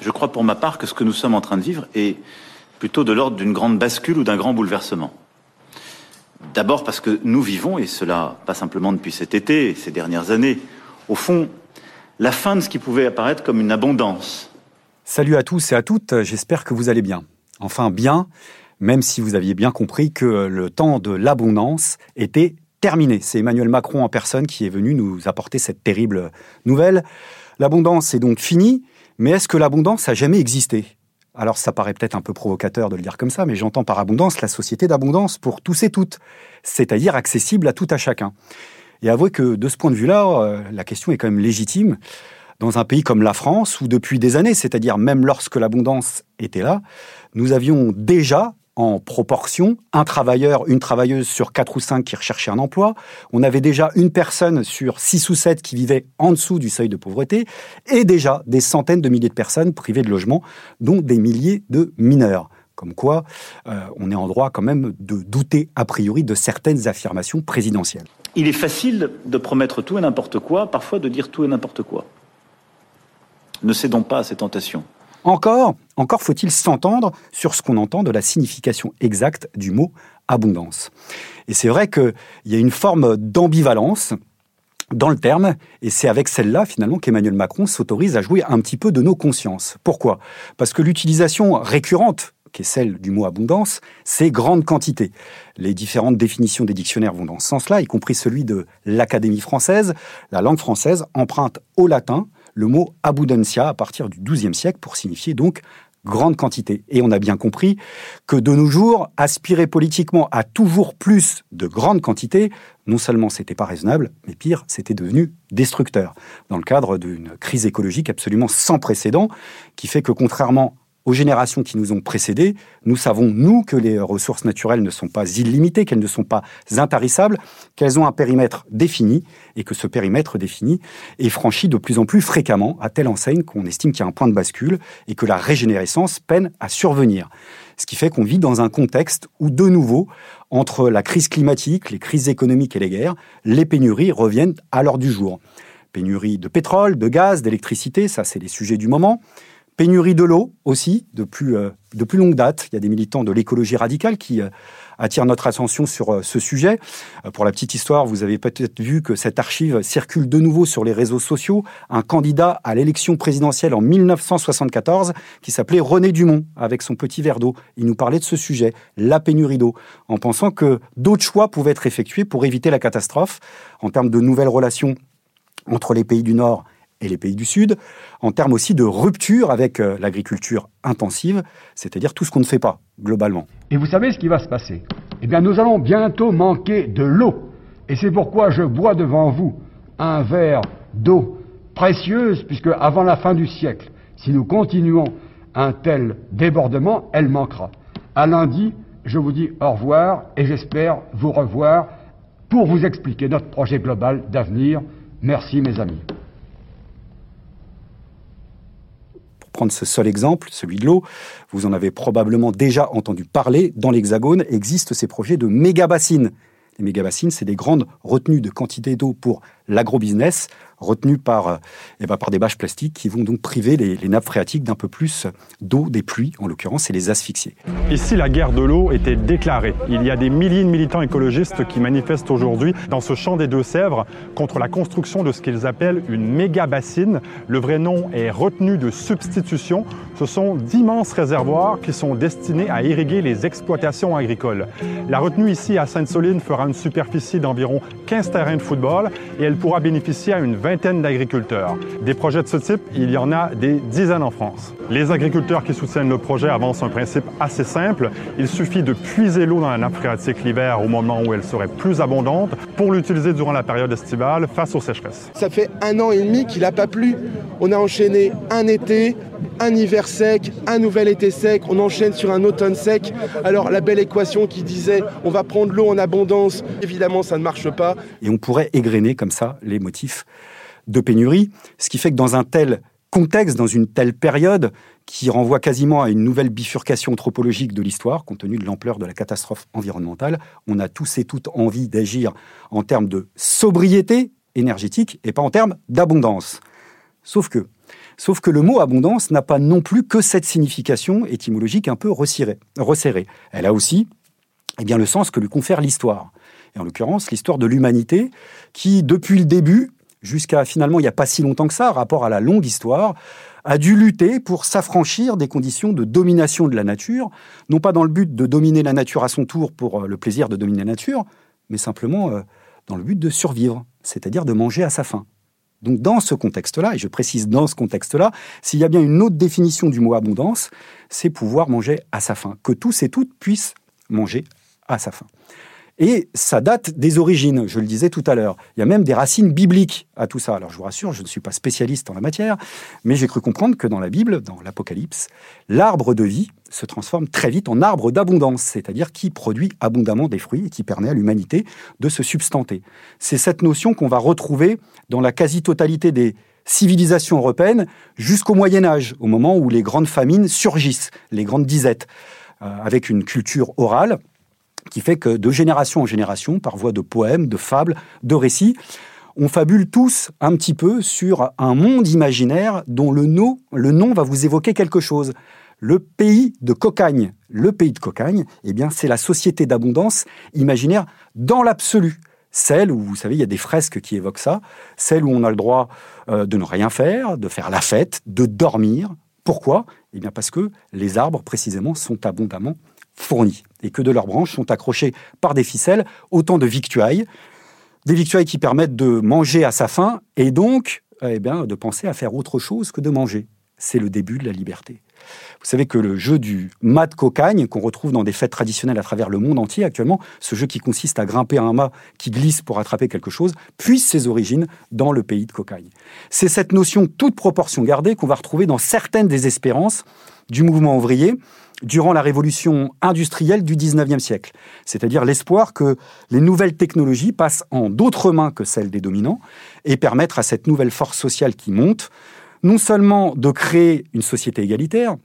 Je crois pour ma part que ce que nous sommes en train de vivre est plutôt de l'ordre d'une grande bascule ou d'un grand bouleversement. D'abord parce que nous vivons, et cela pas simplement depuis cet été, ces dernières années, au fond, la fin de ce qui pouvait apparaître comme une abondance. Salut à tous et à toutes, j'espère que vous allez bien. Enfin bien, même si vous aviez bien compris que le temps de l'abondance était terminé. C'est Emmanuel Macron en personne qui est venu nous apporter cette terrible nouvelle. L'abondance est donc finie, mais est-ce que l'abondance a jamais existé? Alors ça paraît peut-être un peu provocateur de le dire comme ça, mais j'entends par abondance la société d'abondance pour tous et toutes, c'est-à-dire accessible à tout à chacun. Et avouez que de ce point de vue-là, euh, la question est quand même légitime. Dans un pays comme la France, où depuis des années, c'est-à-dire même lorsque l'abondance était là, nous avions déjà en proportion, un travailleur, une travailleuse sur quatre ou cinq qui recherchait un emploi. On avait déjà une personne sur six ou sept qui vivait en dessous du seuil de pauvreté et déjà des centaines de milliers de personnes privées de logement, dont des milliers de mineurs. Comme quoi, euh, on est en droit quand même de douter a priori de certaines affirmations présidentielles. Il est facile de promettre tout et n'importe quoi, parfois de dire tout et n'importe quoi. Ne cédons pas à ces tentations. Encore, encore faut-il s'entendre sur ce qu'on entend de la signification exacte du mot abondance. Et c'est vrai qu'il y a une forme d'ambivalence dans le terme, et c'est avec celle-là, finalement, qu'Emmanuel Macron s'autorise à jouer un petit peu de nos consciences. Pourquoi? Parce que l'utilisation récurrente qui est celle du mot abondance, c'est grande quantité. Les différentes définitions des dictionnaires vont dans ce sens-là, y compris celui de l'Académie française. La langue française emprunte au latin le mot abundancia à partir du XIIe siècle pour signifier donc grande quantité. Et on a bien compris que de nos jours, aspirer politiquement à toujours plus de grande quantité, non seulement c'était pas raisonnable, mais pire, c'était devenu destructeur. Dans le cadre d'une crise écologique absolument sans précédent, qui fait que contrairement aux générations qui nous ont précédés, nous savons, nous, que les ressources naturelles ne sont pas illimitées, qu'elles ne sont pas intarissables, qu'elles ont un périmètre défini, et que ce périmètre défini est franchi de plus en plus fréquemment, à telle enseigne qu'on estime qu'il y a un point de bascule, et que la régénérescence peine à survenir. Ce qui fait qu'on vit dans un contexte où, de nouveau, entre la crise climatique, les crises économiques et les guerres, les pénuries reviennent à l'heure du jour. Pénurie de pétrole, de gaz, d'électricité, ça c'est les sujets du moment Pénurie de l'eau aussi, de plus, euh, de plus longue date. Il y a des militants de l'écologie radicale qui euh, attirent notre attention sur euh, ce sujet. pour la petite histoire, vous avez peut-être vu que cette archive circule de nouveau sur les réseaux sociaux. Un candidat à l'élection présidentielle en 1974 qui s'appelait René Dumont, avec son petit verre d'eau. Il nous parlait de ce sujet, la pénurie d'eau, en pensant que d'autres choix pouvaient être effectués pour éviter la catastrophe en termes de nouvelles relations entre les pays du Nord et les pays du Sud, en termes aussi de rupture avec euh, l'agriculture intensive, c'est-à-dire tout ce qu'on ne fait pas, globalement. Et vous savez ce qui va se passer? Eh bien, nous allons bientôt manquer de l'eau. Et c'est pourquoi je bois devant vous un verre d'eau précieuse, puisque avant la fin du siècle, si nous continuons un tel débordement, elle manquera. À lundi, je vous dis au revoir et j'espère vous revoir pour vous expliquer notre projet global d'avenir. Merci mes amis. Prendre ce seul exemple, celui de l'eau, vous en avez probablement déjà entendu parler, dans l'Hexagone existent ces projets de méga-bassines. Les méga-bassines, c'est des grandes retenues de quantité d'eau pour l'agrobusiness, retenues par, eh ben, par des bâches plastiques qui vont donc priver les, nappes phréatiques d'un peu plus d'eau des pluies, en l'occurrence, et les asphyxier. Ici, la guerre de l'eau était déclarée. Il y a des milliers de militants écologistes qui manifestent aujourd'hui dans ce champ des Deux-Sèvres contre la construction de ce qu'ils appellent une méga-bassine. Le vrai nom est retenue de substitution. Ce sont d'immenses réservoirs qui sont destinés à irriguer les exploitations agricoles. La retenue ici à Sainte-Soline fera une superficie d'environ 15 terrains de football et pourra bénéficier à une vingtaine d'agriculteurs. Des projets de ce type, il y en a des dizaines en France. Les agriculteurs qui soutiennent le projet avancent un principe assez simple. Il suffit de puiser l'eau dans la nappe phréatique l'hiver au moment où elle serait plus abondante pour l'utiliser durant la période estivale face aux sécheresses. Ça fait un an et demi qu'il n'a pas plu. On a enchaîné un été, un hiver sec, un nouvel été sec, on enchaîne sur un automne sec. Alors la belle équation qui disait on va prendre l'eau en abondance, évidemment ça ne marche pas. Et on pourrait égrener comme ça les motifs de pénurie, ce qui fait que dans un tel contexte, dans une telle période qui renvoie quasiment à une nouvelle bifurcation anthropologique de l'histoire, compte tenu de l'ampleur de la catastrophe environnementale, on a tous et toutes envie d'agir en termes de sobriété énergétique et pas en termes d'abondance. Sauf que, sauf que le mot abondance n'a pas non plus que cette signification étymologique un peu resserrée. Elle a aussi eh bien, le sens que lui confère l'histoire. Et en l'occurrence, l'histoire de l'humanité, qui, depuis le début, jusqu'à finalement il n'y a pas si longtemps que ça, rapport à la longue histoire, a dû lutter pour s'affranchir des conditions de domination de la nature, non pas dans le but de dominer la nature à son tour pour euh, le plaisir de dominer la nature, mais simplement euh, dans le but de survivre, c'est-à-dire de manger à sa faim. Donc dans ce contexte-là, et je précise dans ce contexte-là, s'il y a bien une autre définition du mot abondance, c'est pouvoir manger à sa faim, que tous et toutes puissent manger à sa faim. Et ça date des origines, je le disais tout à l'heure. Il y a même des racines bibliques à tout ça. Alors je vous rassure, je ne suis pas spécialiste en la matière, mais j'ai cru comprendre que dans la Bible, dans l'Apocalypse, l'arbre de vie se transforme très vite en arbre d'abondance, c'est-à-dire qui produit abondamment des fruits et qui permet à l'humanité de se substanter. C'est cette notion qu'on va retrouver dans la quasi-totalité des civilisations européennes jusqu'au Moyen Âge, au moment où les grandes famines surgissent, les grandes disettes, euh, avec une culture orale qui fait que de génération en génération, par voie de poèmes, de fables, de récits, on fabule tous un petit peu sur un monde imaginaire dont le nom, va vous évoquer quelque chose. Le pays de Cocagne. Le pays de Cocagne, eh bien, c'est la société d'abondance imaginaire dans l'absolu. Celle où, vous savez, il y a des fresques qui évoquent ça. Celle où on a le droit euh, de ne rien faire, de faire la fête, de dormir. Pourquoi? Eh bien, parce que les arbres, précisément, sont abondamment fournis et que de leurs branches sont accrochées par des ficelles autant de victuailles, des victuailles qui permettent de manger à sa faim et donc eh bien, de penser à faire autre chose que de manger. C'est le début de la liberté. Vous savez que le jeu du mat cocagne, qu'on retrouve dans des fêtes traditionnelles à travers le monde entier actuellement, ce jeu qui consiste à grimper à un mât qui glisse pour attraper quelque chose, puise ses origines dans le pays de cocagne. C'est cette notion, toute proportion gardée, qu'on va retrouver dans certaines des espérances du mouvement ouvrier, durant la révolution industrielle du 19e siècle, c'est-à-dire l'espoir que les nouvelles technologies passent en d'autres mains que celles des dominants et permettre à cette nouvelle force sociale qui monte non seulement de créer une société égalitaire,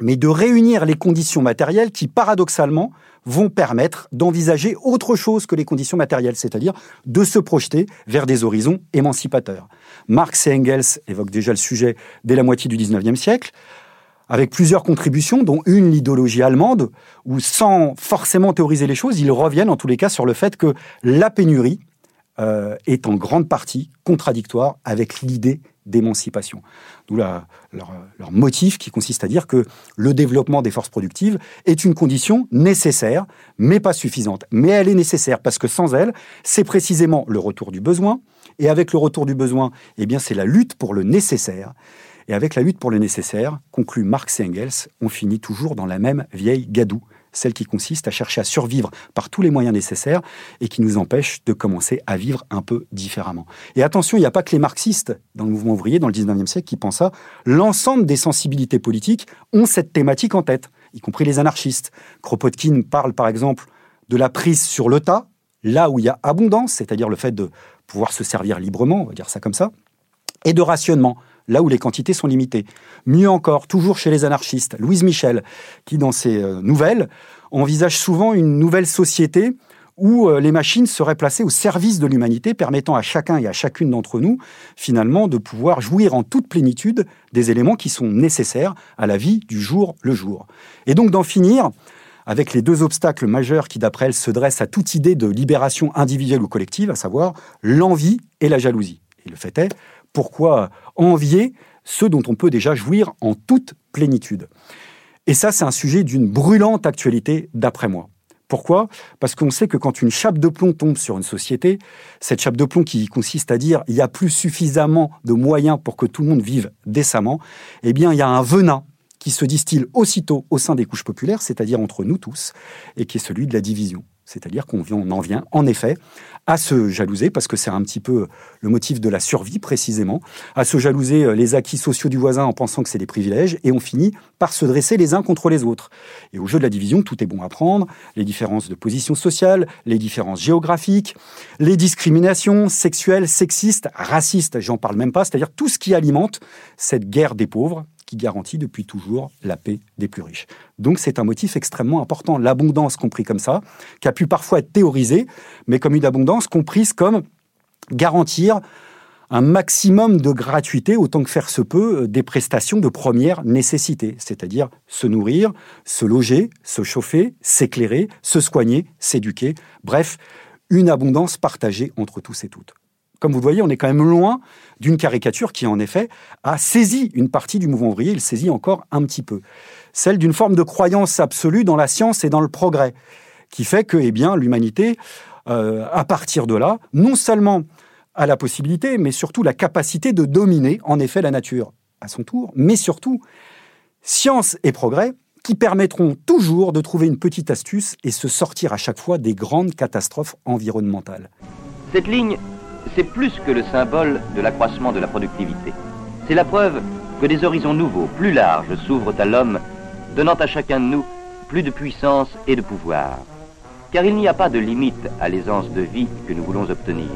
mais de réunir les conditions matérielles qui, paradoxalement, vont permettre d'envisager autre chose que les conditions matérielles, c'est-à-dire de se projeter vers des horizons émancipateurs. Marx et Engels évoquent déjà le sujet dès la moitié du 19e siècle avec plusieurs contributions, dont une l'idéologie allemande, où sans forcément théoriser les choses, ils reviennent en tous les cas sur le fait que la pénurie euh, est en grande partie contradictoire avec l'idée d'émancipation. D'où leur, motif qui consiste à dire que le développement des forces productives est une condition nécessaire, mais pas suffisante. Mais elle est nécessaire parce que sans elle, c'est précisément le retour du besoin. Et avec le retour du besoin, eh bien, c'est la lutte pour le nécessaire. Et avec la lutte pour le nécessaire, conclut Marx et Engels, on finit toujours dans la même vieille gadoue, celle qui consiste à chercher à survivre par tous les moyens nécessaires et qui nous empêche de commencer à vivre un peu différemment. Et attention, il n'y a pas que les marxistes dans le mouvement ouvrier dans le 19e siècle qui pensent ça. L'ensemble des sensibilités politiques ont cette thématique en tête, y compris les anarchistes. Kropotkin parle par exemple de la prise sur le tas, là où il y a abondance, c'est-à-dire le fait de pouvoir se servir librement, on va dire ça comme ça, et de rationnement, là où les quantités sont limitées. Mieux encore, toujours chez les anarchistes, Louise Michel, qui dans ses euh, nouvelles envisage souvent une nouvelle société où euh, les machines seraient placées au service de l'humanité, permettant à chacun et à chacune d'entre nous, finalement, de pouvoir jouir en toute plénitude des éléments qui sont nécessaires à la vie du jour le jour. Et donc d'en finir avec les deux obstacles majeurs qui, d'après elle, se dressent à toute idée de libération individuelle ou collective, à savoir l'envie et la jalousie. Et le fait est, pourquoi envier ceux dont on peut déjà jouir en toute plénitude Et ça, c'est un sujet d'une brûlante actualité d'après moi. Pourquoi? Parce qu'on sait que quand une chape de plomb tombe sur une société, cette chape de plomb qui consiste à dire il n'y a plus suffisamment de moyens pour que tout le monde vive décemment, eh bien il y a un venin qui se distille aussitôt au sein des couches populaires, c'est-à-dire entre nous tous, et qui est celui de la division. C'est-à-dire qu'on en vient, en effet, à se jalouser, parce que c'est un petit peu le motif de la survie précisément, à se jalouser euh, les acquis sociaux du voisin en pensant que c'est des privilèges, et on finit par se dresser les uns contre les autres. Et au jeu de la division, tout est bon à prendre, les différences de position sociale, les différences géographiques, les discriminations sexuelles, sexistes, racistes, j'en parle même pas, c'est-à-dire tout ce qui alimente cette guerre des pauvres, qui garantit depuis toujours la paix des plus riches. Donc c'est un motif extrêmement important, l'abondance compris comme ça, qui a pu parfois être théorisé, mais comme une abondance comprise comme garantir un maximum de gratuité, autant que faire se peut, euh, des prestations de première nécessité, c'est-à-dire se nourrir, se loger, se chauffer, s'éclairer, se soigner, s'éduquer, bref, une abondance partagée entre tous et toutes. Comme vous le voyez, on est quand même loin d'une caricature qui, en effet, a saisi une partie du mouvement ouvrier, il saisit encore un petit peu. Celle d'une forme de croyance absolue dans la science et dans le progrès, qui fait que eh bien, l'humanité, euh, à partir de là, non seulement a la possibilité, mais surtout la capacité de dominer, en effet, la nature à son tour, mais surtout science et progrès qui permettront toujours de trouver une petite astuce et se sortir à chaque fois des grandes catastrophes environnementales. Cette ligne c'est plus que le symbole de l'accroissement de la productivité. C'est la preuve que des horizons nouveaux, plus larges, s'ouvrent à l'homme, donnant à chacun de nous plus de puissance et de pouvoir. Car il n'y a pas de limite à l'aisance de vie que nous voulons obtenir.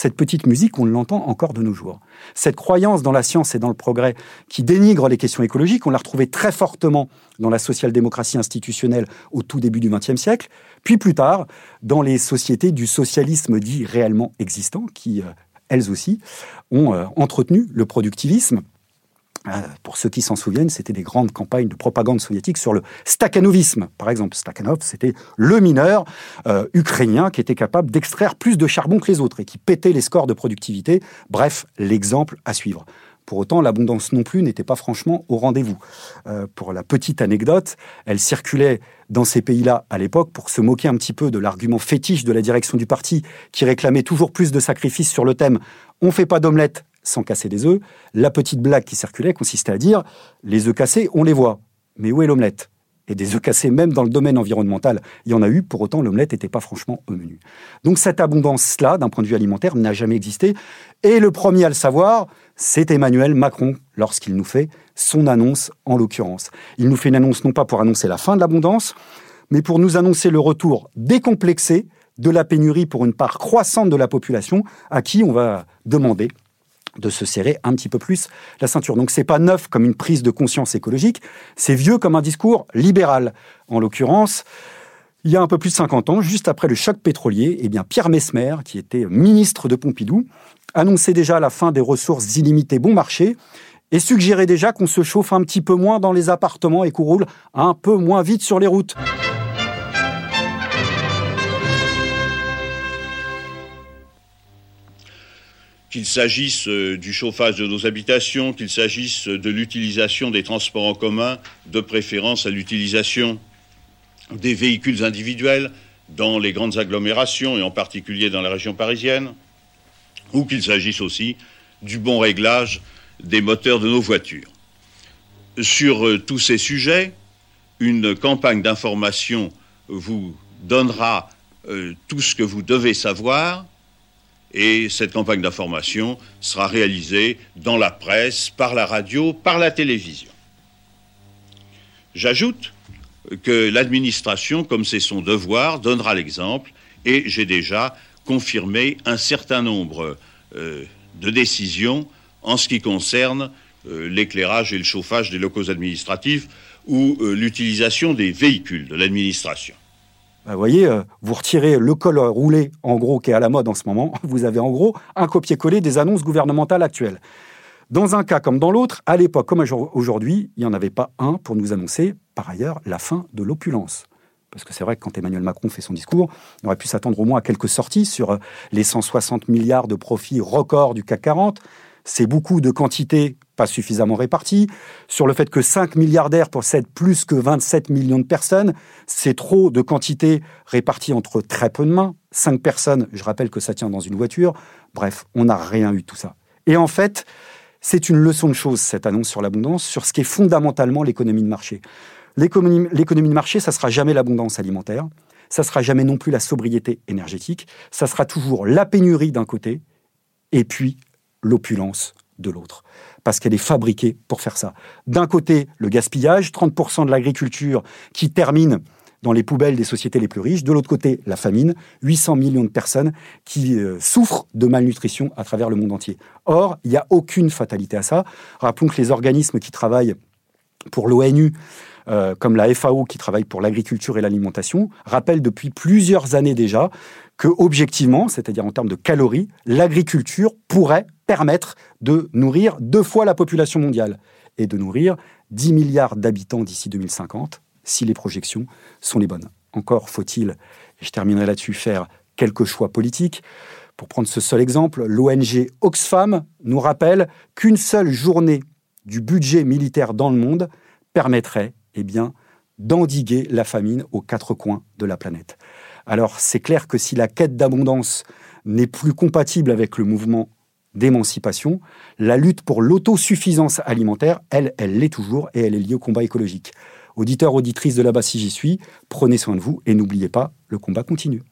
Cette petite musique, on l'entend encore de nos jours. Cette croyance dans la science et dans le progrès qui dénigre les questions écologiques, on l'a retrouvée très fortement dans la social-démocratie institutionnelle au tout début du XXe siècle, puis plus tard dans les sociétés du socialisme dit réellement existant, qui, euh, elles aussi, ont euh, entretenu le productivisme euh, pour ceux qui s'en souviennent, c'était des grandes campagnes de propagande soviétique sur le stakhanovisme. Par exemple, Stakhanov, c'était le mineur euh, ukrainien qui était capable d'extraire plus de charbon que les autres et qui pétait les scores de productivité. Bref, l'exemple à suivre. Pour autant, l'abondance non plus n'était pas franchement au rendez-vous. Euh, pour la petite anecdote, elle circulait dans ces pays-là à l'époque pour se moquer un petit peu de l'argument fétiche de la direction du parti qui réclamait toujours plus de sacrifices sur le thème on fait pas d'omelette, sans casser des œufs. La petite blague qui circulait consistait à dire les œufs cassés, on les voit. Mais où est l'omelette? Et des œufs cassés, même dans le domaine environnemental, il y en a eu, pour autant l'omelette n'était pas franchement au menu. Donc cette abondance-là, d'un point de vue alimentaire, n'a jamais existé. Et le premier à le savoir, c'est Emmanuel Macron, lorsqu'il nous fait son annonce en l'occurrence. Il nous fait une annonce non pas pour annoncer la fin de l'abondance, mais pour nous annoncer le retour décomplexé de la pénurie pour une part croissante de la population, à qui on va demander de se serrer un petit peu plus la ceinture. Donc c'est pas neuf comme une prise de conscience écologique, c'est vieux comme un discours libéral. En l'occurrence, il y a un peu plus de 50 ans, juste après le choc pétrolier, eh bien Pierre Mesmer, qui était ministre de Pompidou, annonçait déjà la fin des ressources illimitées bon marché et suggérait déjà qu'on se chauffe un petit peu moins dans les appartements et qu'on roule un peu moins vite sur les routes. Qu'il s'agisse euh, du chauffage de nos habitations, qu'il s'agisse de l'utilisation des transports en commun, de préférence à l'utilisation des véhicules individuels dans les grandes agglomérations et en particulier dans la région parisienne, ou qu'il s'agisse aussi du bon réglage des moteurs de nos voitures. Sur euh, tous ces sujets, une campagne d'information vous donnera euh, tout ce que vous devez savoir et cette campagne d'information sera réalisée dans la presse, par la radio, par la télévision. J'ajoute que l'administration, comme c'est son devoir, donnera l'exemple et j'ai déjà confirmé un certain nombre euh, de décisions en ce qui concerne euh, l'éclairage et le chauffage des locaux administratifs ou euh, l'utilisation des véhicules de l'administration. Bah, vous voyez, euh, vous retirez le col roulé, en gros, qui est à la mode en ce moment, vous avez en gros un copier-coller des annonces gouvernementales actuelles. Dans un cas comme dans l'autre, à l'époque comme aujourd'hui, il n'y en avait pas un pour nous annoncer, par ailleurs, la fin de l'opulence. Parce que c'est vrai que quand Emmanuel Macron fait son discours, on aurait pu s'attendre au moins à quelques sorties sur euh, les 160 milliards de profits records du CAC 40. C'est beaucoup de quantité pas suffisamment répartie, sur le fait que 5 milliardaires possèdent plus que 27 millions de personnes, c'est trop de quantité répartie entre très peu de mains, 5 personnes, je rappelle que ça tient dans une voiture, bref, on n'a rien eu de tout ça. Et en fait, c'est une leçon de choses, cette annonce sur l'abondance, sur ce qui est fondamentalement l'économie de marché. L'économie de marché, ça sera jamais l'abondance alimentaire, ça sera jamais non plus la sobriété énergétique, ça sera toujours la pénurie d'un côté et puis l'opulence de l'autre. Parce qu'elle est fabriquée pour faire ça. D'un côté, le gaspillage, 30% de l'agriculture qui termine dans les poubelles des sociétés les plus riches. De l'autre côté, la famine, 800 millions de personnes qui euh, souffrent de malnutrition à travers le monde entier. Or, il n'y a aucune fatalité à ça. Rappelons que les organismes qui travaillent pour l'ONU, euh, comme la FAO qui travaille pour l'agriculture et l'alimentation, rappellent depuis plusieurs années déjà que, objectivement, c'est-à-dire en termes de calories, l'agriculture pourrait permettre de nourrir deux fois la population mondiale et de nourrir 10 milliards d'habitants d'ici 2050, si les projections sont les bonnes. Encore faut-il, et je terminerai là-dessus, faire quelques choix politiques. Pour prendre ce seul exemple, l'ONG Oxfam nous rappelle qu'une seule journée du budget militaire dans le monde permettrait eh bien, d'endiguer la famine aux quatre coins de la planète. Alors c'est clair que si la quête d'abondance n'est plus compatible avec le mouvement d'émancipation, la lutte pour l'autosuffisance alimentaire, elle, elle l'est toujours et elle est liée au combat écologique. Auditeurs, auditrices de là-bas si j'y suis, prenez soin de vous et n'oubliez pas, le combat continue.